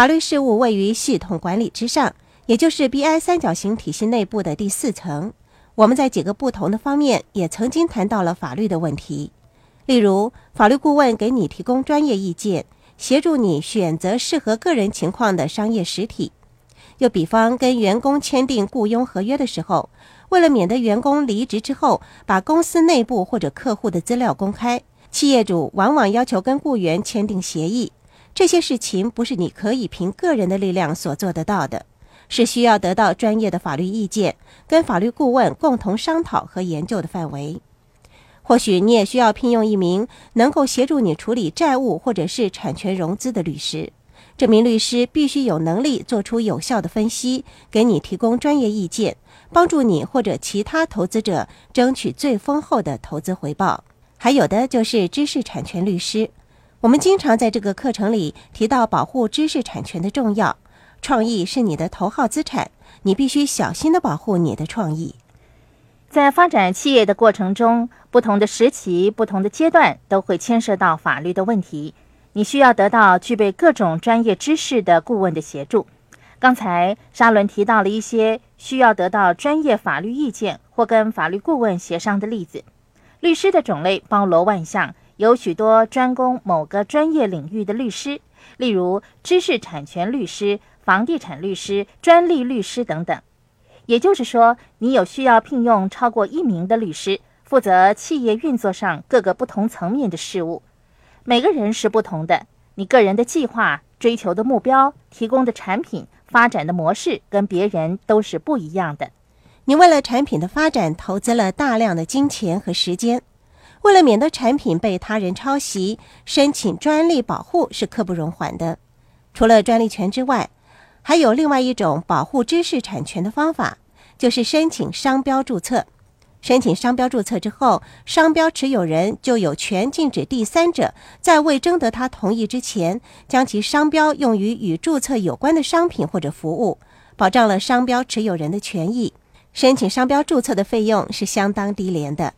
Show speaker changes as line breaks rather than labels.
法律事务位于系统管理之上，也就是 BI 三角形体系内部的第四层。我们在几个不同的方面也曾经谈到了法律的问题，例如法律顾问给你提供专业意见，协助你选择适合个人情况的商业实体。又比方跟员工签订雇佣合约的时候，为了免得员工离职之后把公司内部或者客户的资料公开，企业主往往要求跟雇员签订协议。这些事情不是你可以凭个人的力量所做得到的，是需要得到专业的法律意见，跟法律顾问共同商讨和研究的范围。或许你也需要聘用一名能够协助你处理债务或者是产权融资的律师。这名律师必须有能力做出有效的分析，给你提供专业意见，帮助你或者其他投资者争取最丰厚的投资回报。还有的就是知识产权律师。我们经常在这个课程里提到保护知识产权的重要。创意是你的头号资产，你必须小心的保护你的创意。
在发展企业的过程中，不同的时期、不同的阶段都会牵涉到法律的问题，你需要得到具备各种专业知识的顾问的协助。刚才沙伦提到了一些需要得到专业法律意见或跟法律顾问协商的例子。律师的种类包罗万象。有许多专攻某个专业领域的律师，例如知识产权律师、房地产律师、专利律师等等。也就是说，你有需要聘用超过一名的律师，负责企业运作上各个不同层面的事务。每个人是不同的，你个人的计划、追求的目标、提供的产品、发展的模式跟别人都是不一样的。
你为了产品的发展投资了大量的金钱和时间。为了免得产品被他人抄袭，申请专利保护是刻不容缓的。除了专利权之外，还有另外一种保护知识产权的方法，就是申请商标注册。申请商标注册之后，商标持有人就有权禁止第三者在未征得他同意之前，将其商标用于与注册有关的商品或者服务，保障了商标持有人的权益。申请商标注册的费用是相当低廉的。